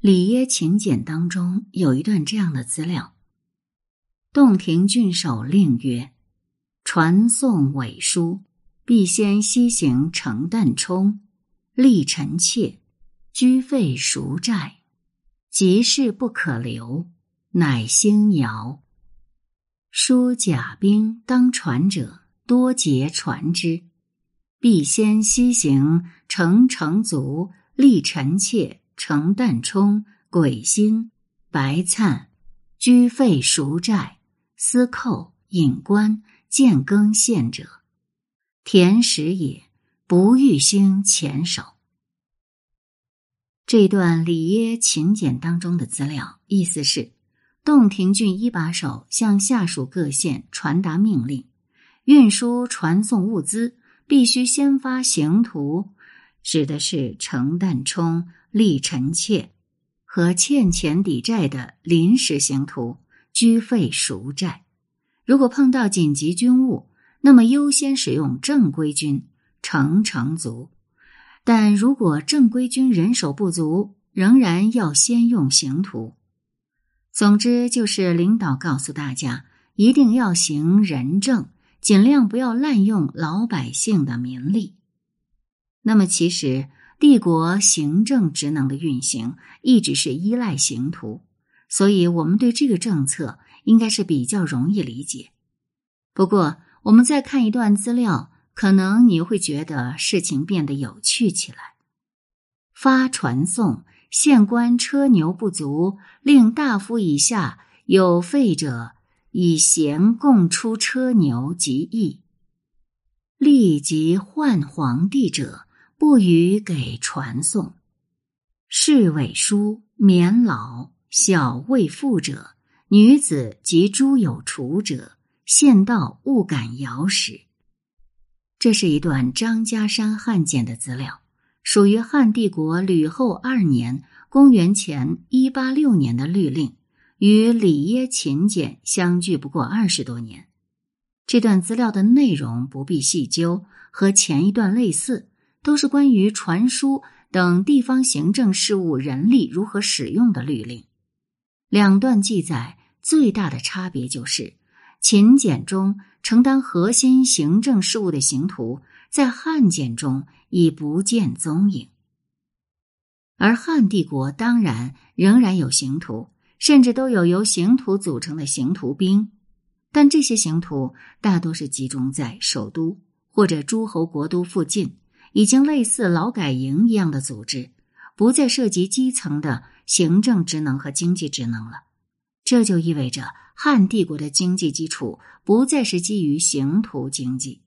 里耶秦简当中有一段这样的资料：洞庭郡守令曰：“传送伪书，必先西行成旦冲，立臣妾，居废赎债，急事不可留，乃兴尧。书甲兵当传者，多劫传之。必先西行成成卒，立臣妾。”程旦冲、鬼星、白灿、居费赎债、司寇、隐官、建庚献者，田时也不欲兴前手。这段里耶秦简当中的资料，意思是洞庭郡一把手向下属各县传达命令，运输传送物资必须先发行图，指的是程旦冲。立臣妾和欠钱抵债的临时刑徒居费赎债。如果碰到紧急军务，那么优先使用正规军成成卒；但如果正规军人手不足，仍然要先用刑徒。总之，就是领导告诉大家，一定要行仁政，尽量不要滥用老百姓的民力。那么，其实。帝国行政职能的运行一直是依赖刑徒，所以我们对这个政策应该是比较容易理解。不过，我们再看一段资料，可能你会觉得事情变得有趣起来。发传送，县官车牛不足，令大夫以下有废者，以贤共出车牛及役，立即换皇帝者。不予给传送，侍卫书免老小未富者，女子及诸有处者，县道勿敢遥使。这是一段张家山汉简的资料，属于汉帝国吕后二年（公元前一八六年）的律令，与里耶秦简相距不过二十多年。这段资料的内容不必细究，和前一段类似。都是关于传输等地方行政事务人力如何使用的律令。两段记载最大的差别就是，秦简中承担核心行政事务的刑徒，在汉简中已不见踪影。而汉帝国当然仍然有刑徒，甚至都有由刑徒组成的刑徒兵，但这些刑徒大多是集中在首都或者诸侯国都附近。已经类似劳改营一样的组织，不再涉及基层的行政职能和经济职能了。这就意味着汉帝国的经济基础不再是基于刑徒经济。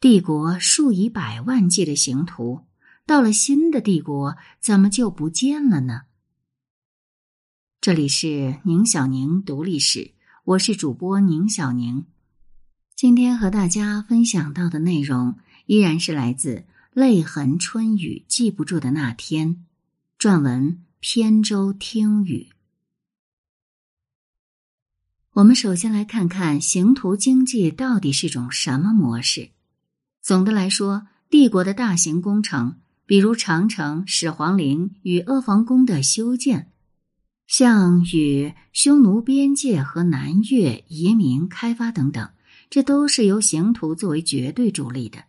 帝国数以百万计的刑徒，到了新的帝国，怎么就不见了呢？这里是宁小宁读历史，我是主播宁小宁，今天和大家分享到的内容。依然是来自《泪痕春雨记不住的那天》，撰文扁舟听雨。我们首先来看看刑徒经济到底是种什么模式。总的来说，帝国的大型工程，比如长城、始皇陵与阿房宫的修建，像与匈奴边界和南越移民开发等等，这都是由刑徒作为绝对主力的。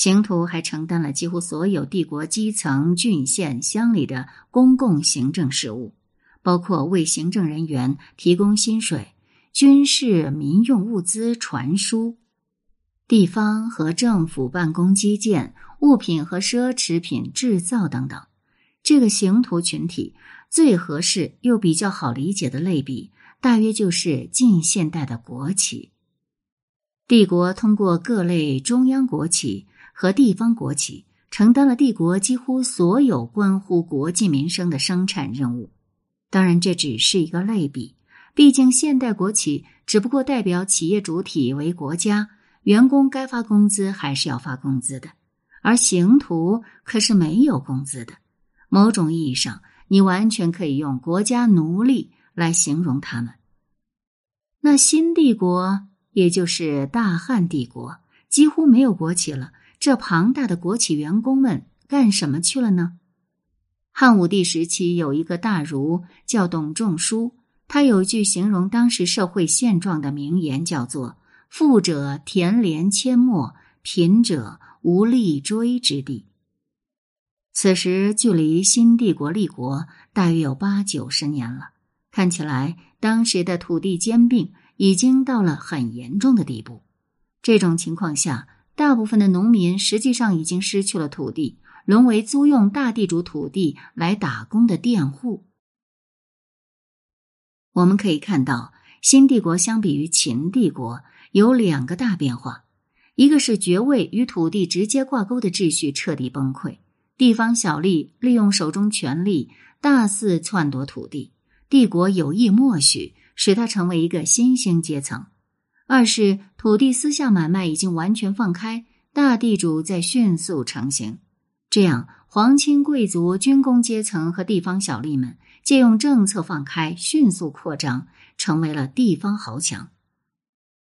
刑徒还承担了几乎所有帝国基层郡县乡里的公共行政事务，包括为行政人员提供薪水、军事民用物资传输、地方和政府办公基建、物品和奢侈品制造等等。这个刑徒群体最合适又比较好理解的类比，大约就是近现代的国企。帝国通过各类中央国企。和地方国企承担了帝国几乎所有关乎国计民生的生产任务。当然，这只是一个类比，毕竟现代国企只不过代表企业主体为国家，员工该发工资还是要发工资的，而刑徒可是没有工资的。某种意义上，你完全可以用国家奴隶来形容他们。那新帝国，也就是大汉帝国，几乎没有国企了。这庞大的国企员工们干什么去了呢？汉武帝时期有一个大儒叫董仲舒，他有一句形容当时社会现状的名言，叫做“富者田连阡陌，贫者无立锥之地”。此时距离新帝国立国大约有八九十年了，看起来当时的土地兼并已经到了很严重的地步。这种情况下，大部分的农民实际上已经失去了土地。沦为租用大地主土地来打工的佃户。我们可以看到，新帝国相比于秦帝国有两个大变化：一个是爵位与土地直接挂钩的秩序彻底崩溃，地方小吏利用手中权力大肆篡夺土地，帝国有意默许，使它成为一个新兴阶层；二是土地私下买卖已经完全放开，大地主在迅速成型。这样，皇亲贵族、军工阶层和地方小吏们借用政策放开，迅速扩张，成为了地方豪强。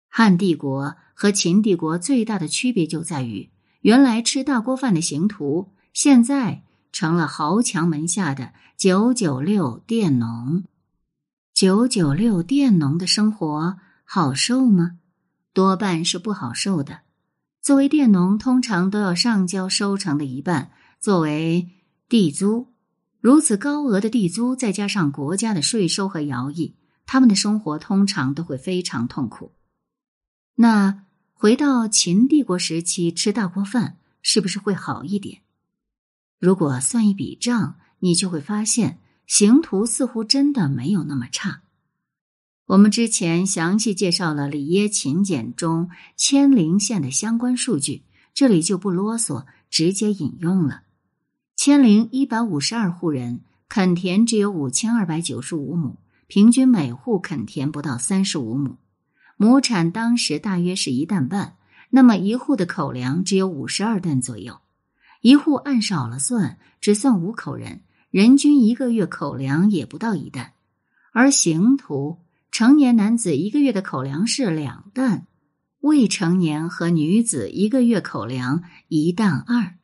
汉帝国和秦帝国最大的区别就在于，原来吃大锅饭的刑徒，现在成了豪强门下的九九六佃农。九九六佃农的生活好受吗？多半是不好受的。作为佃农，通常都要上交收成的一半作为地租。如此高额的地租，再加上国家的税收和徭役，他们的生活通常都会非常痛苦。那回到秦帝国时期吃大锅饭，是不是会好一点？如果算一笔账，你就会发现，刑徒似乎真的没有那么差。我们之前详细介绍了《里耶秦简》中千陵县的相关数据，这里就不啰嗦，直接引用了。千陵一百五十二户人，垦田只有五千二百九十五亩，平均每户垦田不到三十五亩，亩产当时大约是一担半，那么一户的口粮只有五十二担左右。一户按少了算，只算五口人，人均一个月口粮也不到一担，而刑徒。成年男子一个月的口粮是两担，未成年和女子一个月口粮一担二。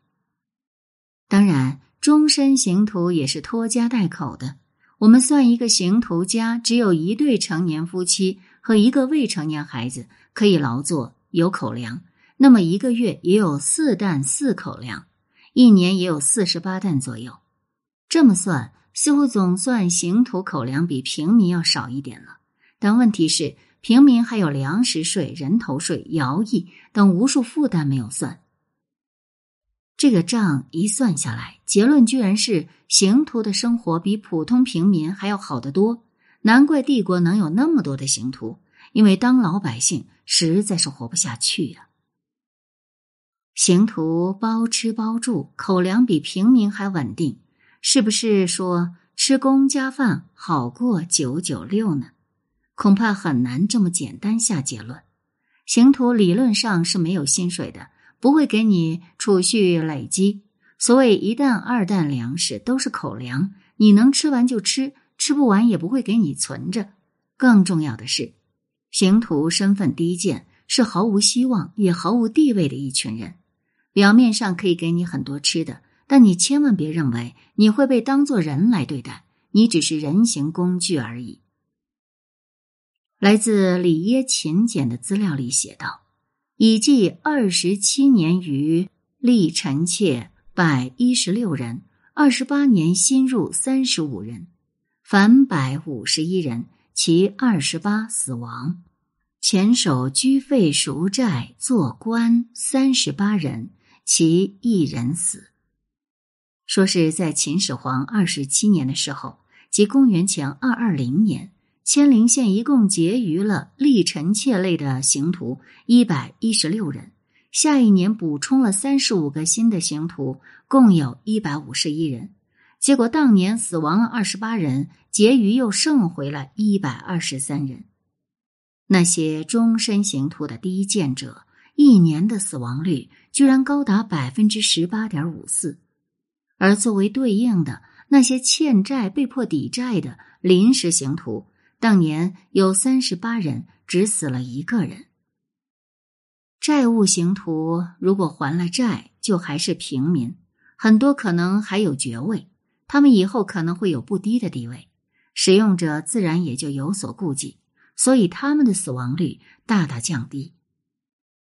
当然，终身刑徒也是拖家带口的。我们算一个刑徒家只有一对成年夫妻和一个未成年孩子可以劳作有口粮，那么一个月也有四担四口粮，一年也有四十八担左右。这么算，似乎总算刑徒口粮比平民要少一点了。但问题是，平民还有粮食税、人头税、徭役等无数负担没有算。这个账一算下来，结论居然是刑徒的生活比普通平民还要好得多。难怪帝国能有那么多的刑徒，因为当老百姓实在是活不下去呀。刑徒包吃包住，口粮比平民还稳定，是不是说吃公家饭好过九九六呢？恐怕很难这么简单下结论。刑徒理论上是没有薪水的，不会给你储蓄累积。所谓一担二担粮食都是口粮，你能吃完就吃，吃不完也不会给你存着。更重要的是，刑徒身份低贱，是毫无希望也毫无地位的一群人。表面上可以给你很多吃的，但你千万别认为你会被当作人来对待，你只是人形工具而已。来自《里耶秦简》的资料里写道：“以计二十七年余，立臣妾百一十六人；二十八年新入三十五人，凡百五十一人，其二十八死亡。前手居费赎债做官三十八人，其一人死。”说是在秦始皇二十七年的时候，即公元前二二零年。千陵县一共结余了历臣妾类的刑徒一百一十六人，下一年补充了三十五个新的刑徒，共有一百五十一人。结果当年死亡了二十八人，结余又剩回了一百二十三人。那些终身刑徒的第一见者，一年的死亡率居然高达百分之十八点五四，而作为对应的那些欠债被迫抵债的临时刑徒。当年有三十八人，只死了一个人。债务刑徒如果还了债，就还是平民，很多可能还有爵位。他们以后可能会有不低的地位，使用者自然也就有所顾忌，所以他们的死亡率大大降低。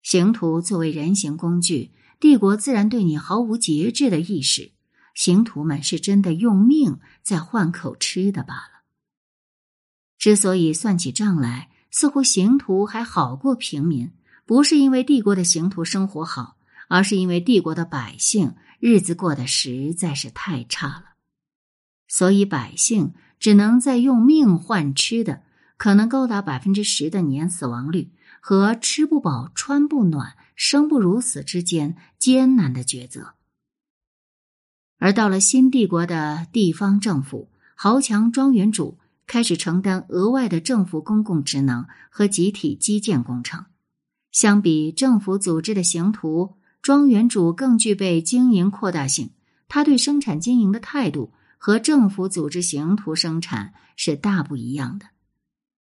刑徒作为人形工具，帝国自然对你毫无节制的意识。刑徒们是真的用命在换口吃的罢了。之所以算起账来，似乎刑徒还好过平民，不是因为帝国的刑徒生活好，而是因为帝国的百姓日子过得实在是太差了。所以百姓只能在用命换吃的，可能高达百分之十的年死亡率。和吃不饱、穿不暖、生不如死之间艰难的抉择。而到了新帝国的地方政府，豪强庄园主开始承担额外的政府公共职能和集体基建工程。相比政府组织的刑徒，庄园主更具备经营扩大性。他对生产经营的态度和政府组织刑徒生产是大不一样的。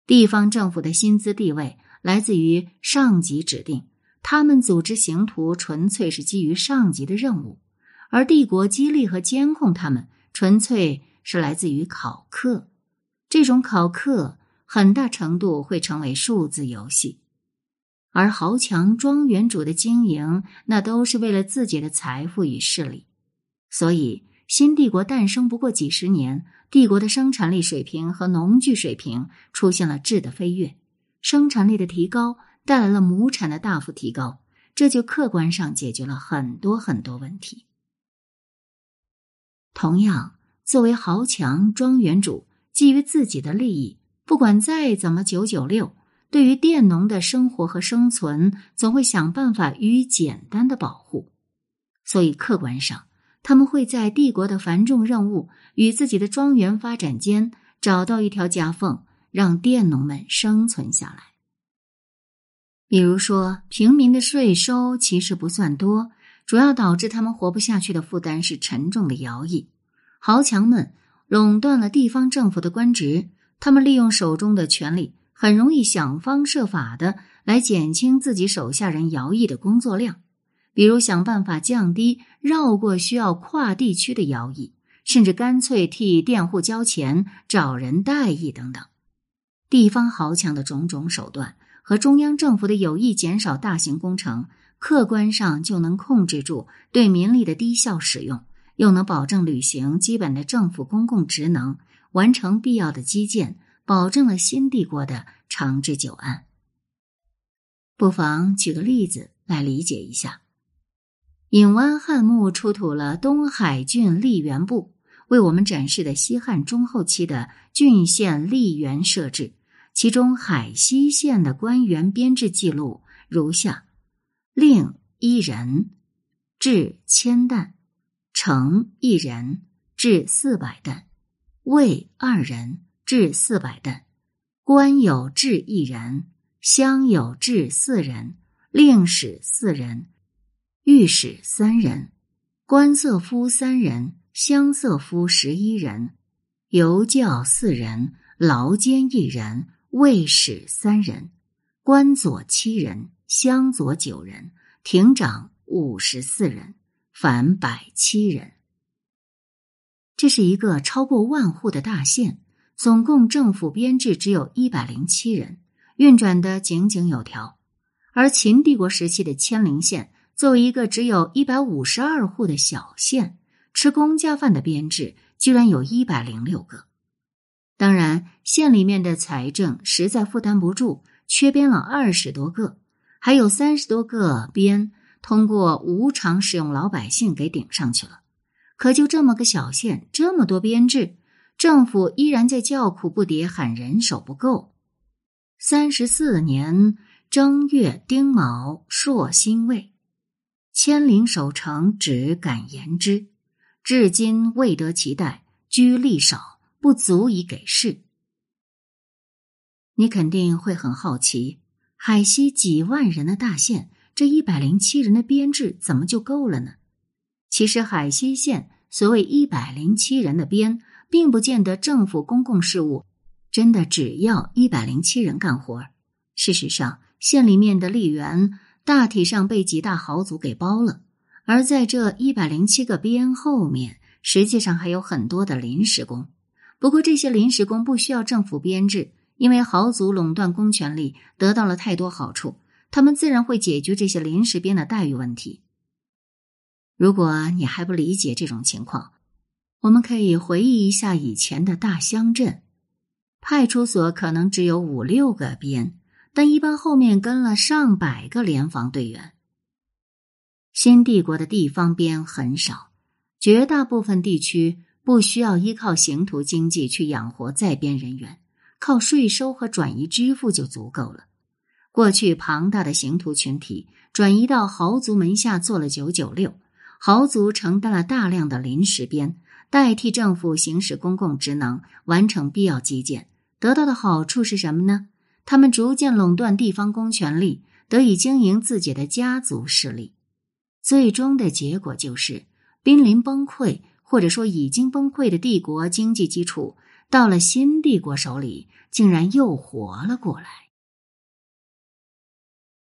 地方政府的薪资地位。来自于上级指定，他们组织刑徒纯粹是基于上级的任务，而帝国激励和监控他们纯粹是来自于考课。这种考课很大程度会成为数字游戏，而豪强庄园主的经营那都是为了自己的财富与势力。所以，新帝国诞生不过几十年，帝国的生产力水平和农具水平出现了质的飞跃。生产力的提高带来了亩产的大幅提高，这就客观上解决了很多很多问题。同样，作为豪强庄园主，基于自己的利益，不管再怎么九九六，对于佃农的生活和生存，总会想办法予以简单的保护。所以，客观上，他们会在帝国的繁重任务与自己的庄园发展间找到一条夹缝。让佃农们生存下来。比如说，平民的税收其实不算多，主要导致他们活不下去的负担是沉重的徭役。豪强们垄断了地方政府的官职，他们利用手中的权力，很容易想方设法的来减轻自己手下人徭役的工作量。比如想办法降低绕过需要跨地区的徭役，甚至干脆替佃户交钱、找人代役等等。地方豪强的种种手段和中央政府的有意减少大型工程，客观上就能控制住对民力的低效使用，又能保证履行基本的政府公共职能，完成必要的基建，保证了新帝国的长治久安。不妨举个例子来理解一下：尹湾汉墓出土了东海郡吏员部，为我们展示的西汉中后期的郡县吏员设置。其中海西县的官员编制记录如下：令一人，至千担；成一人，至四百担；卫二人，至四百担；官有至一人，乡有至四人；令史四人，御史三人；官色夫三人，乡色夫十一人；游教四人，劳监一人。卫使三人，官佐七人，乡佐九人，亭长五十四人，凡百七人。这是一个超过万户的大县，总共政府编制只有一百零七人，运转的井井有条。而秦帝国时期的千陵县，作为一个只有一百五十二户的小县，吃公家饭的编制居然有一百零六个。当然，县里面的财政实在负担不住，缺编了二十多个，还有三十多个编通过无偿使用老百姓给顶上去了。可就这么个小县，这么多编制，政府依然在叫苦不迭，喊人手不够。三十四年正月丁卯朔辛未，千陵守城只敢言之，至今未得其待，居吏少。不足以给事。你肯定会很好奇，海西几万人的大县，这一百零七人的编制怎么就够了呢？其实海西县所谓一百零七人的编，并不见得政府公共事务真的只要一百零七人干活。事实上，县里面的吏员大体上被几大豪族给包了，而在这一百零七个编后面。实际上还有很多的临时工。不过这些临时工不需要政府编制，因为豪族垄断公权力得到了太多好处，他们自然会解决这些临时编的待遇问题。如果你还不理解这种情况，我们可以回忆一下以前的大乡镇，派出所可能只有五六个编，但一般后面跟了上百个联防队员。新帝国的地方编很少，绝大部分地区不需要依靠刑徒经济去养活在编人员，靠税收和转移支付就足够了。过去庞大的刑徒群体转移到豪族门下做了九九六。豪族承担了大量的临时编，代替政府行使公共职能，完成必要基建。得到的好处是什么呢？他们逐渐垄断地方公权力，得以经营自己的家族势力。最终的结果就是，濒临崩溃或者说已经崩溃的帝国经济基础，到了新帝国手里，竟然又活了过来。